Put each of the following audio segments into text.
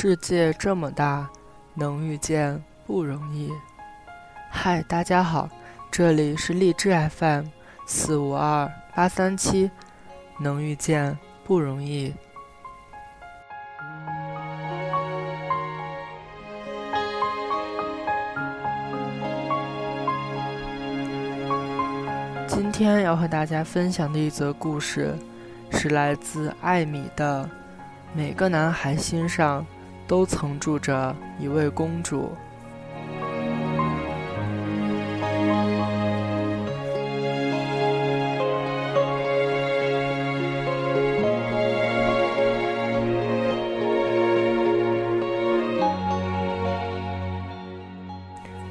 世界这么大，能遇见不容易。嗨，大家好，这里是荔枝 FM 四五二八三七，能遇见不容易。今天要和大家分享的一则故事，是来自艾米的。每个男孩心上。都曾住着一位公主。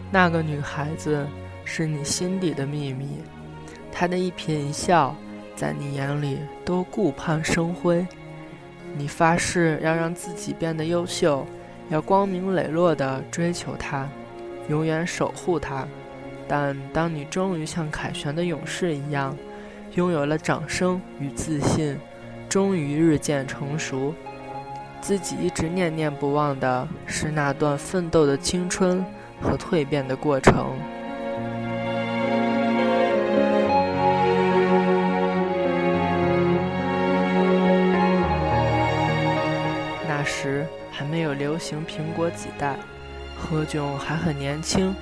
那个女孩子是你心底的秘密，她的一颦一笑，在你眼里都顾盼生辉。你发誓要让自己变得优秀，要光明磊落地追求他，永远守护他。但当你终于像凯旋的勇士一样，拥有了掌声与自信，终于日渐成熟，自己一直念念不忘的是那段奋斗的青春和蜕变的过程。时还没有流行苹果几代，何炅还很年轻，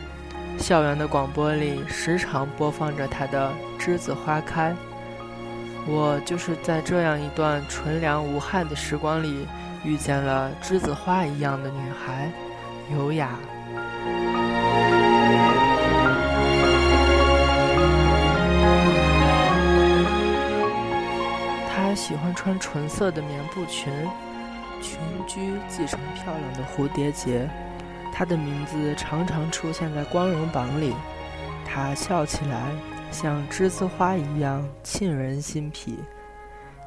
校园的广播里时常播放着他的《栀子花开》。我就是在这样一段纯良无害的时光里，遇见了栀子花一样的女孩，优雅。她喜欢穿纯色的棉布裙。群居系成漂亮的蝴蝶结，她的名字常常出现在光荣榜里。她笑起来像栀子花一样沁人心脾，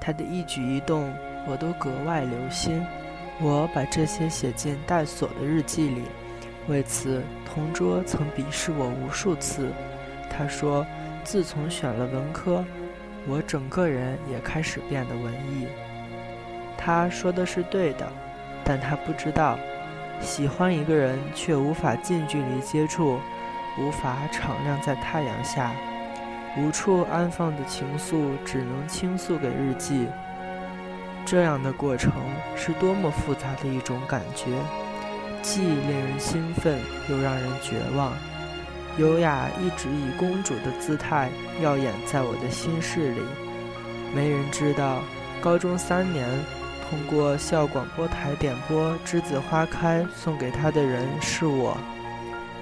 她的一举一动我都格外留心。我把这些写进带锁的日记里，为此同桌曾鄙视我无数次。他说，自从选了文科，我整个人也开始变得文艺。他说的是对的，但他不知道，喜欢一个人却无法近距离接触，无法敞亮在太阳下，无处安放的情愫只能倾诉给日记。这样的过程是多么复杂的一种感觉，既令人兴奋，又让人绝望。优雅一直以公主的姿态耀眼在我的心事里，没人知道，高中三年。通过校广播台点播《栀子花开》送给他的人是我。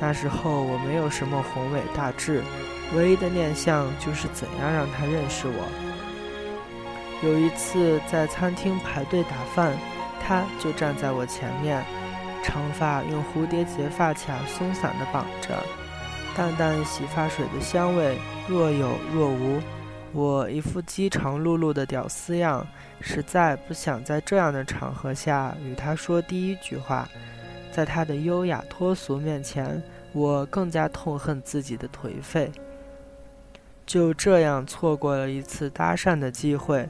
那时候我没有什么宏伟大志，唯一的念想就是怎样让他认识我。有一次在餐厅排队打饭，他就站在我前面，长发用蝴蝶结发卡松散地绑着，淡淡洗发水的香味若有若无。我一副饥肠辘辘的屌丝样，实在不想在这样的场合下与他说第一句话。在他的优雅脱俗面前，我更加痛恨自己的颓废。就这样错过了一次搭讪的机会，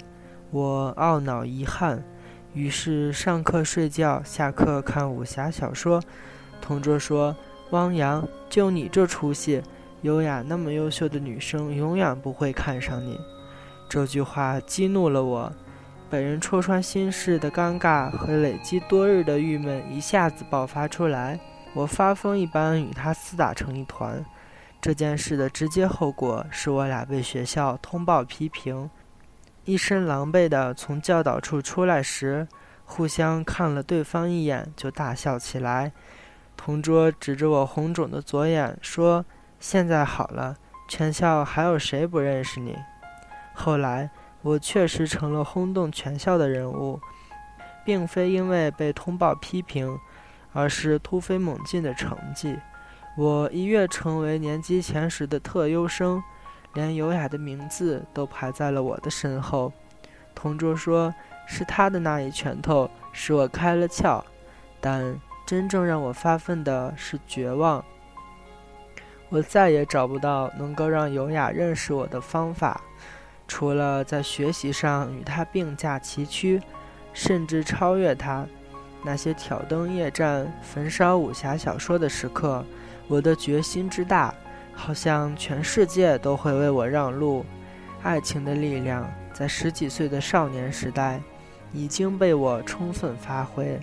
我懊恼遗憾。于是上课睡觉，下课看武侠小说。同桌说：“汪洋，就你这出息。”优雅那么优秀的女生永远不会看上你，这句话激怒了我。被人戳穿心事的尴尬和累积多日的郁闷一下子爆发出来，我发疯一般与他厮打成一团。这件事的直接后果是我俩被学校通报批评，一身狼狈地从教导处出来时，互相看了对方一眼就大笑起来。同桌指着我红肿的左眼说。现在好了，全校还有谁不认识你？后来我确实成了轰动全校的人物，并非因为被通报批评，而是突飞猛进的成绩。我一跃成为年级前十的特优生，连优雅的名字都排在了我的身后。同桌说是他的那一拳头使我开了窍，但真正让我发奋的是绝望。我再也找不到能够让尤雅认识我的方法，除了在学习上与她并驾齐驱，甚至超越她。那些挑灯夜战、焚烧武侠小说的时刻，我的决心之大，好像全世界都会为我让路。爱情的力量，在十几岁的少年时代，已经被我充分发挥。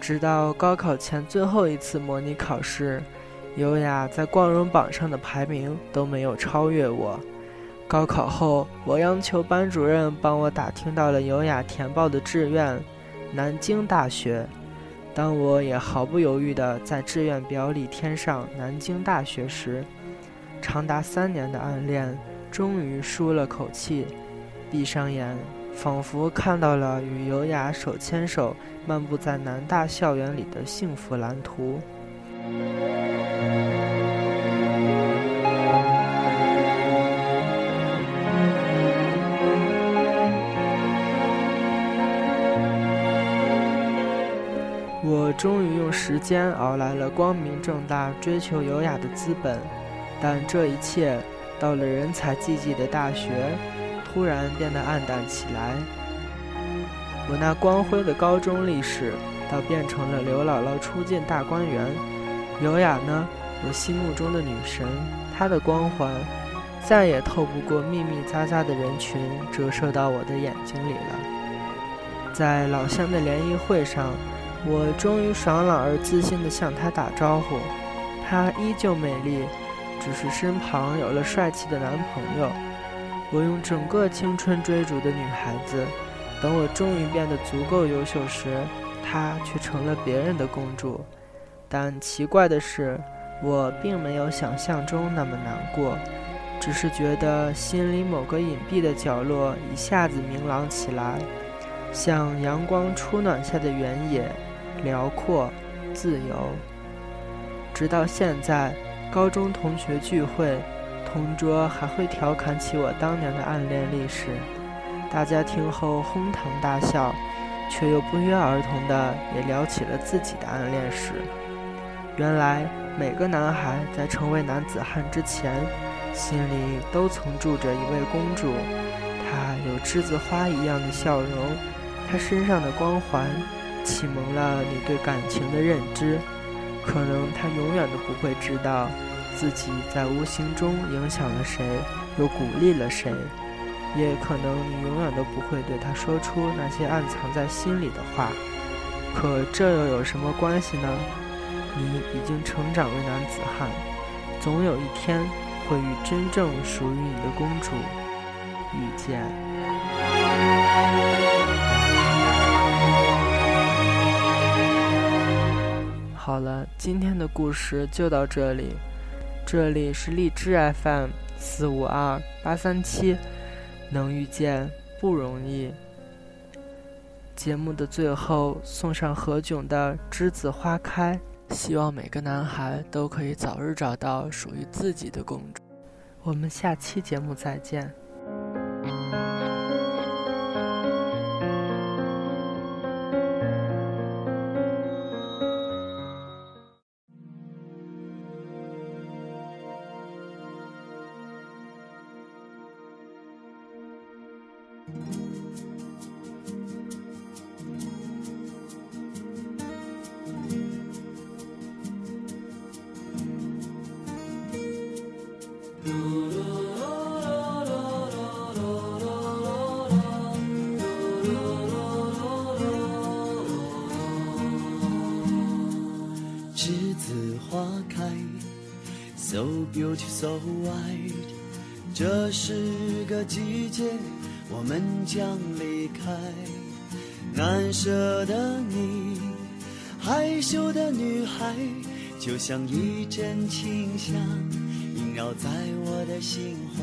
直到高考前最后一次模拟考试，优雅在光荣榜上的排名都没有超越我。高考后，我央求班主任帮我打听到了优雅填报的志愿——南京大学。当我也毫不犹豫地在志愿表里填上南京大学时，长达三年的暗恋终于舒了口气，闭上眼。仿佛看到了与尤雅手牵手漫步在南大校园里的幸福蓝图。间熬来了光明正大追求优雅的资本，但这一切到了人才济济的大学。突然变得暗淡起来。我那光辉的高中历史，倒变成了刘姥姥初进大观园。优雅呢？我心目中的女神，她的光环，再也透不过密密匝匝的人群，折射到我的眼睛里了。在老乡的联谊会上，我终于爽朗而自信地向她打招呼。她依旧美丽，只是身旁有了帅气的男朋友。我用整个青春追逐的女孩子，等我终于变得足够优秀时，她却成了别人的公主。但奇怪的是，我并没有想象中那么难过，只是觉得心里某个隐蔽的角落一下子明朗起来，像阳光初暖下的原野，辽阔、自由。直到现在，高中同学聚会。同桌还会调侃起我当年的暗恋历史，大家听后哄堂大笑，却又不约而同的也聊起了自己的暗恋史。原来每个男孩在成为男子汉之前，心里都曾住着一位公主，她有栀子花一样的笑容，她身上的光环启蒙了你对感情的认知，可能他永远都不会知道。自己在无形中影响了谁，又鼓励了谁，也可能你永远都不会对他说出那些暗藏在心里的话。可这又有什么关系呢？你已经成长为男子汉，总有一天会与真正属于你的公主遇见。好了，今天的故事就到这里。这里是荔枝 FM 四五二八三七，能遇见不容易。节目的最后送上何炅的《栀子花开》，希望每个男孩都可以早日找到属于自己的公主。我们下期节目再见。You're so white。这是个季节，我们将离开。难舍的你，害羞的女孩，就像一阵清香，萦绕在我的心怀。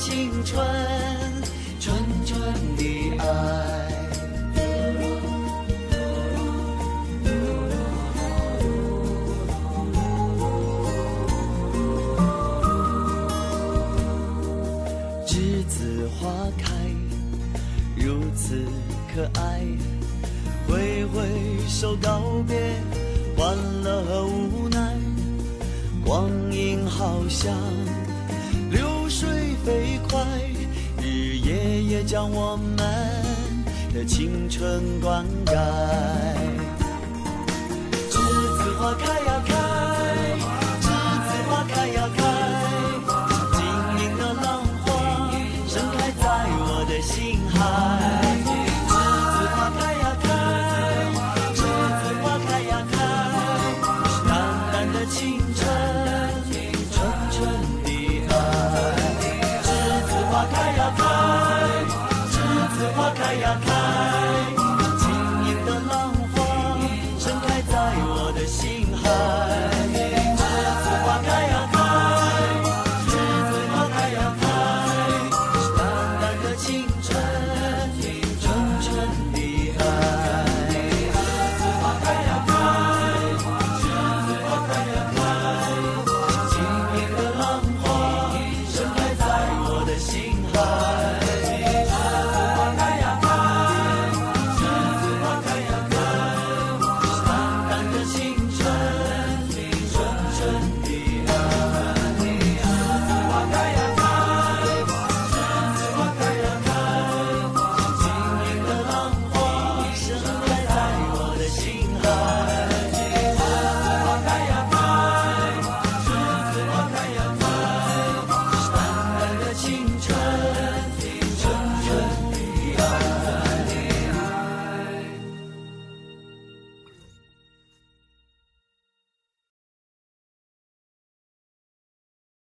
青春，纯纯的爱。栀子花开，如此可爱。挥挥手告别欢乐和无奈，光阴好像飞快，日夜夜将我们的青春灌溉。栀子花开 Santa Clara.